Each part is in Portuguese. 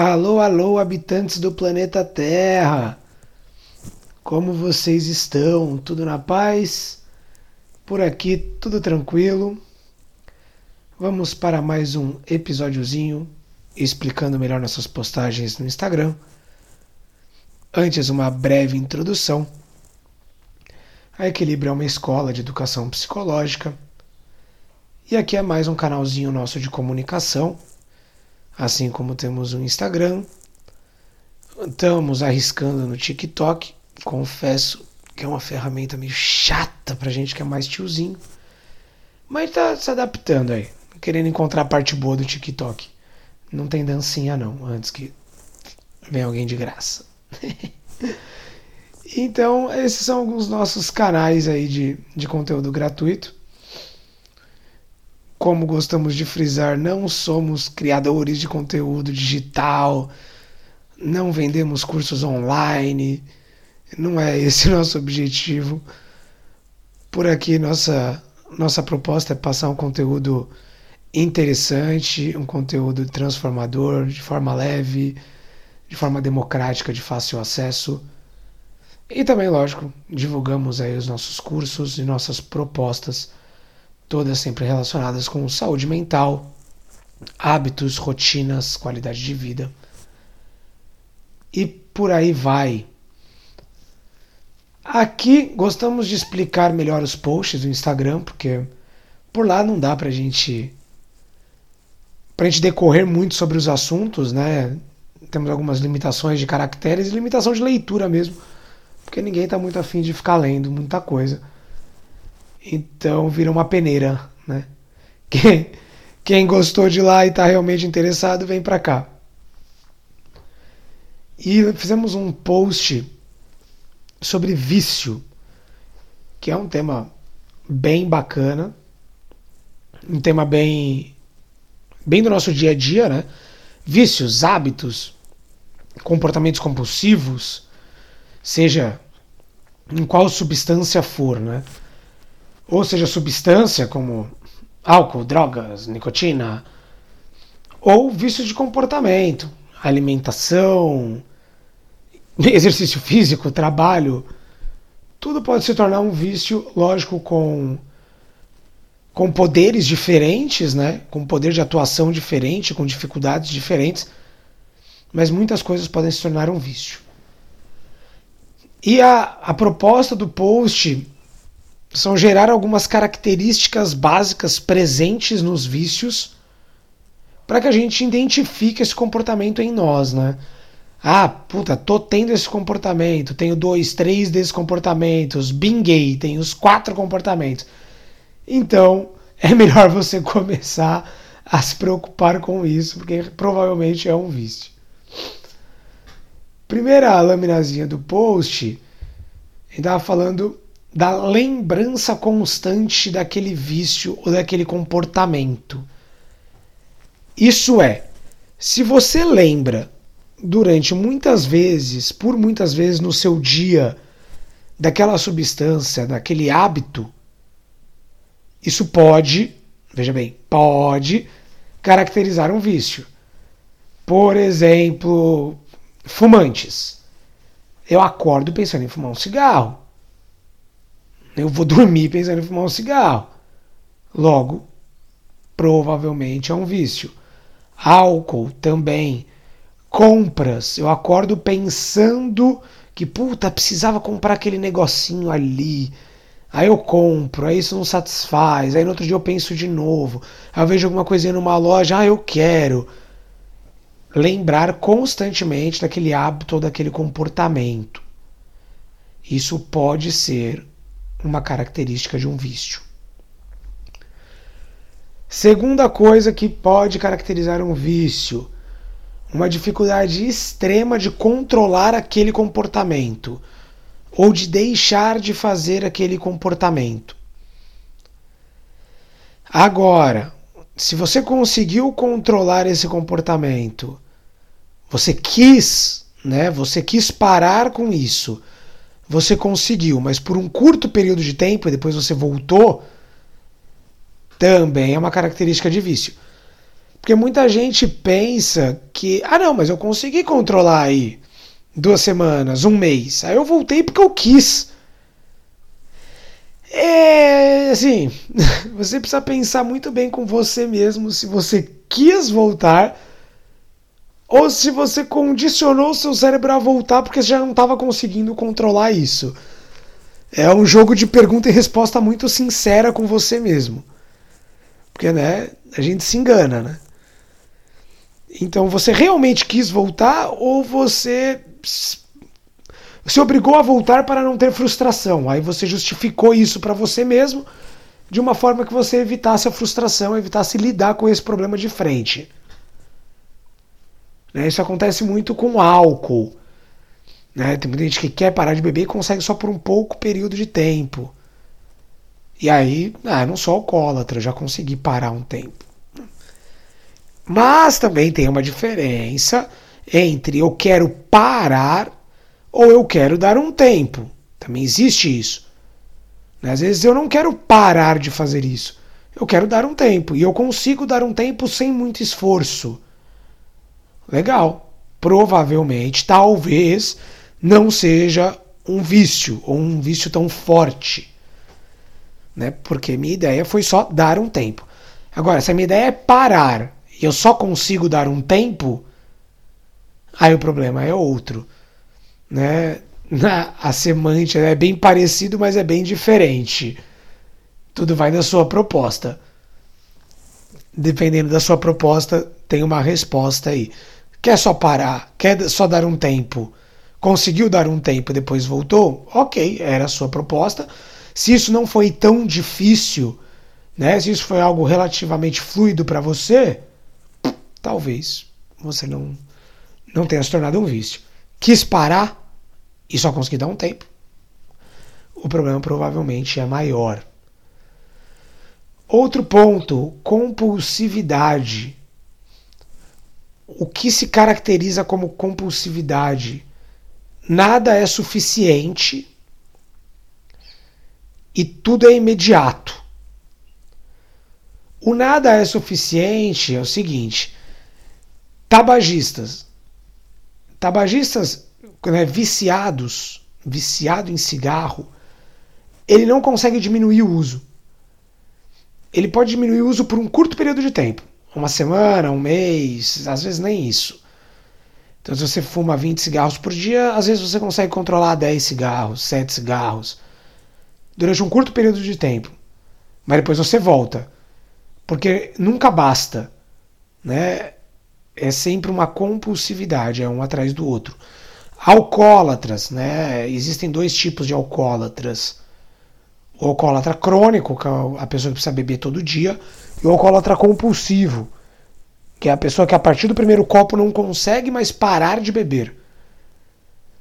Alô, alô, habitantes do planeta Terra! Como vocês estão? Tudo na paz? Por aqui, tudo tranquilo. Vamos para mais um episódiozinho explicando melhor nossas postagens no Instagram. Antes, uma breve introdução. A Equilíbrio é uma escola de educação psicológica. E aqui é mais um canalzinho nosso de comunicação assim como temos o Instagram. Estamos arriscando no TikTok, confesso que é uma ferramenta meio chata pra gente que é mais tiozinho, mas tá se adaptando aí, querendo encontrar a parte boa do TikTok. Não tem dancinha não, antes que venha alguém de graça. então, esses são alguns nossos canais aí de, de conteúdo gratuito. Como gostamos de frisar, não somos criadores de conteúdo digital, não vendemos cursos online, não é esse nosso objetivo. Por aqui, nossa, nossa proposta é passar um conteúdo interessante, um conteúdo transformador, de forma leve, de forma democrática, de fácil acesso. E também, lógico, divulgamos aí os nossos cursos e nossas propostas todas sempre relacionadas com saúde mental, hábitos, rotinas, qualidade de vida. E por aí vai. Aqui gostamos de explicar melhor os posts do Instagram, porque por lá não dá pra gente pra gente decorrer muito sobre os assuntos, né? Temos algumas limitações de caracteres e limitação de leitura mesmo, porque ninguém tá muito afim de ficar lendo muita coisa. Então vira uma peneira, né? Quem, quem gostou de lá e está realmente interessado, vem para cá. E fizemos um post sobre vício, que é um tema bem bacana, um tema bem bem do nosso dia a dia, né? Vícios, hábitos, comportamentos compulsivos, seja em qual substância for, né? Ou seja, substância como álcool, drogas, nicotina, ou vício de comportamento, alimentação, exercício físico, trabalho, tudo pode se tornar um vício, lógico, com com poderes diferentes, né? Com poder de atuação diferente, com dificuldades diferentes, mas muitas coisas podem se tornar um vício. E a, a proposta do post são gerar algumas características básicas presentes nos vícios para que a gente identifique esse comportamento em nós, né? Ah, puta, tô tendo esse comportamento, tenho dois, três desses comportamentos, binguei, tenho os quatro comportamentos. Então, é melhor você começar a se preocupar com isso, porque provavelmente é um vício. Primeira laminazinha do post, ele estava falando da lembrança constante daquele vício ou daquele comportamento. Isso é, se você lembra durante muitas vezes, por muitas vezes no seu dia, daquela substância, daquele hábito, isso pode, veja bem, pode caracterizar um vício. Por exemplo, fumantes. Eu acordo pensando em fumar um cigarro. Eu vou dormir pensando em fumar um cigarro. Logo, provavelmente é um vício. Álcool também. Compras. Eu acordo pensando que, puta, precisava comprar aquele negocinho ali. Aí eu compro, aí isso não satisfaz. Aí no outro dia eu penso de novo. Aí eu vejo alguma coisinha numa loja, ah, eu quero. Lembrar constantemente daquele hábito ou daquele comportamento. Isso pode ser uma característica de um vício. Segunda coisa que pode caracterizar um vício, uma dificuldade extrema de controlar aquele comportamento ou de deixar de fazer aquele comportamento. Agora, se você conseguiu controlar esse comportamento, você quis, né? Você quis parar com isso você conseguiu, mas por um curto período de tempo e depois você voltou, também é uma característica de vício. Porque muita gente pensa que, ah, não, mas eu consegui controlar aí duas semanas, um mês. Aí eu voltei porque eu quis. É assim, você precisa pensar muito bem com você mesmo se você quis voltar ou se você condicionou seu cérebro a voltar porque já não estava conseguindo controlar isso. É um jogo de pergunta e resposta muito sincera com você mesmo. Porque, né, a gente se engana, né? Então, você realmente quis voltar ou você se obrigou a voltar para não ter frustração? Aí você justificou isso para você mesmo de uma forma que você evitasse a frustração, evitasse lidar com esse problema de frente. Né? Isso acontece muito com álcool. Né? Tem muita gente que quer parar de beber e consegue só por um pouco período de tempo. E aí, ah, não sou alcoólatra, já consegui parar um tempo. Mas também tem uma diferença entre eu quero parar ou eu quero dar um tempo. Também existe isso. Às vezes eu não quero parar de fazer isso. Eu quero dar um tempo. E eu consigo dar um tempo sem muito esforço. Legal. Provavelmente, talvez, não seja um vício, ou um vício tão forte. Né? Porque minha ideia foi só dar um tempo. Agora, se a minha ideia é parar e eu só consigo dar um tempo, aí o problema é outro. Né? A semântica é bem parecido, mas é bem diferente. Tudo vai da sua proposta. Dependendo da sua proposta, tem uma resposta aí. Quer só parar? Quer só dar um tempo? Conseguiu dar um tempo e depois voltou? Ok, era a sua proposta. Se isso não foi tão difícil, né? Se isso foi algo relativamente fluido para você, talvez você não não tenha se tornado um vício. Quis parar e só conseguir dar um tempo. O problema provavelmente é maior. Outro ponto, compulsividade. O que se caracteriza como compulsividade? Nada é suficiente e tudo é imediato. O nada é suficiente é o seguinte: tabagistas. Tabagistas né, viciados, viciado em cigarro, ele não consegue diminuir o uso. Ele pode diminuir o uso por um curto período de tempo uma semana, um mês, às vezes nem isso. Então, se você fuma 20 cigarros por dia, às vezes você consegue controlar 10 cigarros, 7 cigarros, durante um curto período de tempo. Mas depois você volta. Porque nunca basta. Né? É sempre uma compulsividade, é um atrás do outro. Alcoólatras, né? Existem dois tipos de alcoólatras. O alcoólatra crônico, que é a pessoa que precisa beber todo dia, e o alcoólatra compulsivo, que é a pessoa que a partir do primeiro copo não consegue mais parar de beber.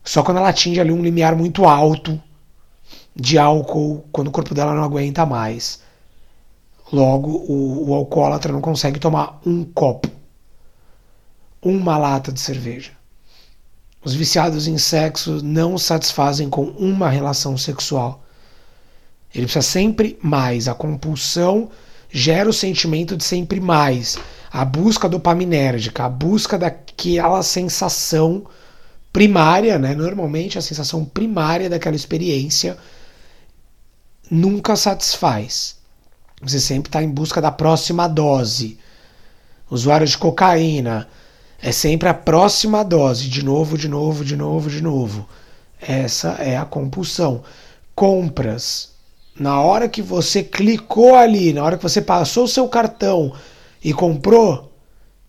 Só quando ela atinge ali um limiar muito alto de álcool, quando o corpo dela não aguenta mais. Logo, o, o alcoólatra não consegue tomar um copo, uma lata de cerveja. Os viciados em sexo não satisfazem com uma relação sexual. Ele precisa sempre mais. A compulsão gera o sentimento de sempre mais. A busca dopaminérgica, a busca daquela sensação primária, né? Normalmente a sensação primária daquela experiência nunca satisfaz. Você sempre está em busca da próxima dose. Usuário de cocaína é sempre a próxima dose, de novo, de novo, de novo, de novo. Essa é a compulsão. Compras na hora que você clicou ali, na hora que você passou o seu cartão e comprou,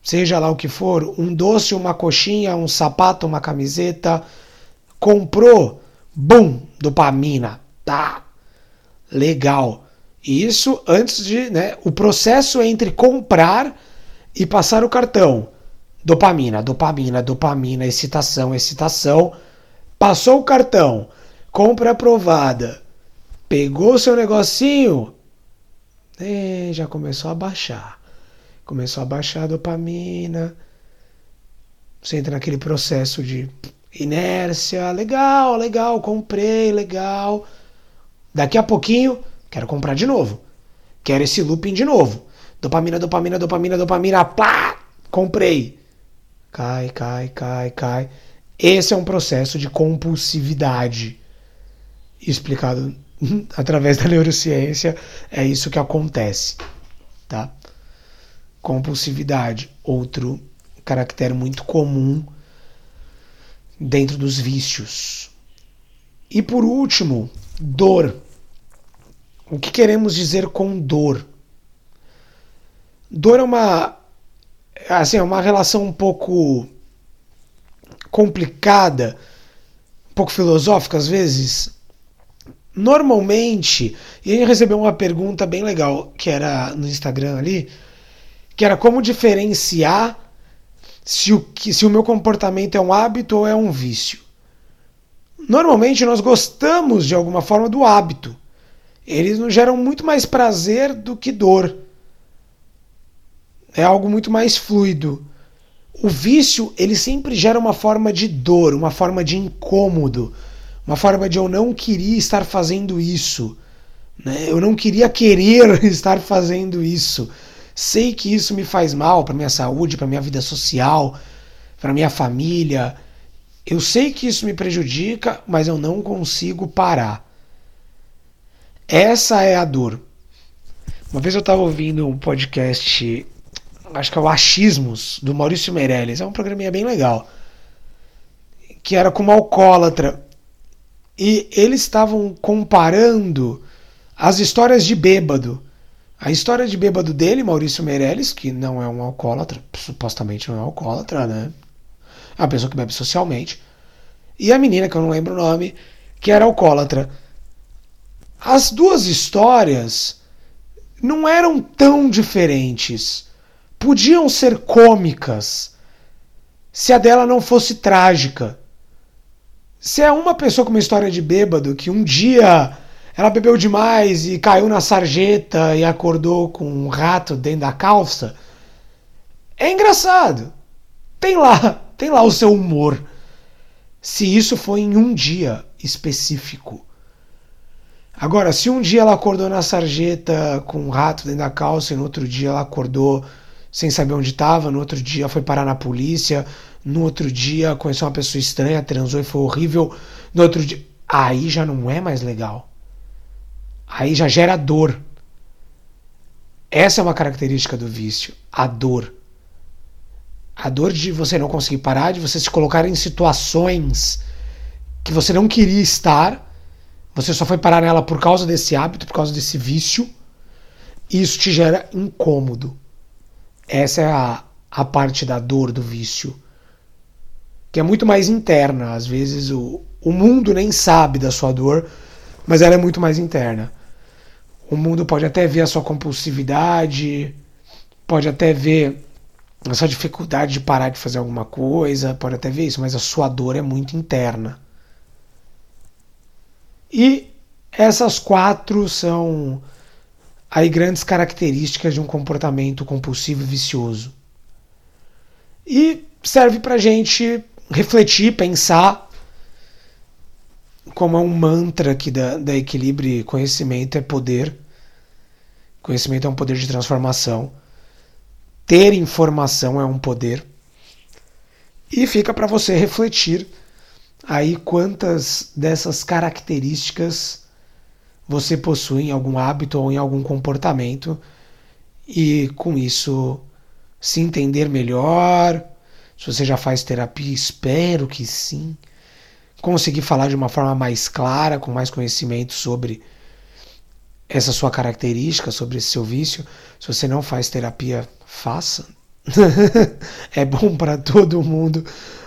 seja lá o que for, um doce, uma coxinha, um sapato, uma camiseta, comprou, bum, dopamina, tá, legal. Isso antes de, né, o processo entre comprar e passar o cartão. Dopamina, dopamina, dopamina, excitação, excitação. Passou o cartão, compra aprovada pegou seu negocinho, e já começou a baixar. Começou a baixar a dopamina. Você entra naquele processo de inércia. Legal, legal, comprei, legal. Daqui a pouquinho, quero comprar de novo. Quero esse looping de novo. Dopamina, dopamina, dopamina, dopamina, plá! comprei. Cai, cai, cai, cai. Esse é um processo de compulsividade. Explicado através da neurociência, é isso que acontece, tá? Compulsividade, outro caractere muito comum dentro dos vícios. E por último, dor. O que queremos dizer com dor? Dor é uma assim, é uma relação um pouco complicada, um pouco filosófica às vezes. Normalmente, e gente recebeu uma pergunta bem legal que era no Instagram ali, que era como diferenciar se o, se o meu comportamento é um hábito ou é um vício. Normalmente nós gostamos de alguma forma do hábito. Eles nos geram muito mais prazer do que dor. É algo muito mais fluido. O vício, ele sempre gera uma forma de dor, uma forma de incômodo, uma forma de eu não queria estar fazendo isso. Né? Eu não queria querer estar fazendo isso. Sei que isso me faz mal para minha saúde, para minha vida social, para minha família. Eu sei que isso me prejudica, mas eu não consigo parar. Essa é a dor. Uma vez eu estava ouvindo um podcast, acho que é o Achismos, do Maurício Meirelles. É um programinha bem legal. Que era com uma alcoólatra. E eles estavam comparando as histórias de bêbado a história de bêbado dele, Maurício Meirelles, que não é um alcoólatra, supostamente não é um alcoólatra, né? É uma pessoa que bebe socialmente. E a menina, que eu não lembro o nome, que era alcoólatra. As duas histórias não eram tão diferentes. Podiam ser cômicas se a dela não fosse trágica. Se é uma pessoa com uma história de bêbado que um dia ela bebeu demais e caiu na sarjeta e acordou com um rato dentro da calça. É engraçado. Tem lá, tem lá o seu humor. Se isso foi em um dia específico. Agora, se um dia ela acordou na sarjeta com um rato dentro da calça e no outro dia ela acordou sem saber onde estava, no outro dia foi parar na polícia, no outro dia conheceu uma pessoa estranha, transou e foi horrível, no outro dia. Aí já não é mais legal aí já gera dor. Essa é uma característica do vício, a dor. A dor de você não conseguir parar, de você se colocar em situações que você não queria estar, você só foi parar nela por causa desse hábito, por causa desse vício, e isso te gera incômodo. Essa é a, a parte da dor do vício, que é muito mais interna. Às vezes o, o mundo nem sabe da sua dor, mas ela é muito mais interna. O mundo pode até ver a sua compulsividade, pode até ver a sua dificuldade de parar de fazer alguma coisa, pode até ver isso, mas a sua dor é muito interna. E essas quatro são aí grandes características de um comportamento compulsivo e vicioso. E serve para gente refletir, pensar como é um mantra aqui da, da equilíbrio, conhecimento é poder. Conhecimento é um poder de transformação. Ter informação é um poder. E fica para você refletir aí quantas dessas características você possui em algum hábito ou em algum comportamento e com isso se entender melhor. Se você já faz terapia, espero que sim conseguir falar de uma forma mais clara, com mais conhecimento sobre essa sua característica, sobre esse seu vício. Se você não faz terapia, faça. é bom para todo mundo,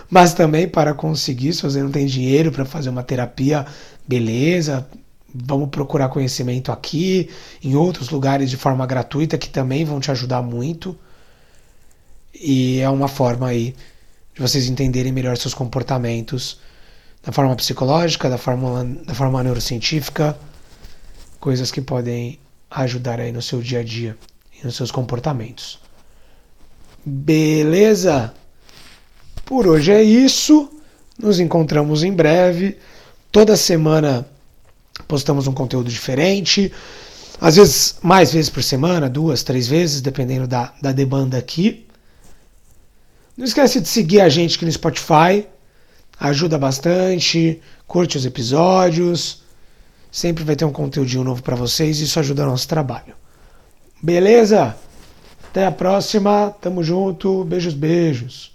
mas também para conseguir, se você não tem dinheiro para fazer uma terapia, beleza, vamos procurar conhecimento aqui, em outros lugares de forma gratuita que também vão te ajudar muito. E é uma forma aí de vocês entenderem melhor seus comportamentos da forma psicológica, da forma, da forma neurocientífica, coisas que podem ajudar aí no seu dia a dia e nos seus comportamentos. Beleza? Por hoje é isso. Nos encontramos em breve. Toda semana postamos um conteúdo diferente. Às vezes, mais vezes por semana, duas, três vezes, dependendo da, da demanda aqui. Não esquece de seguir a gente aqui no Spotify, ajuda bastante, curte os episódios, sempre vai ter um conteúdinho novo para vocês, isso ajuda o nosso trabalho. Beleza? Até a próxima, tamo junto, beijos, beijos.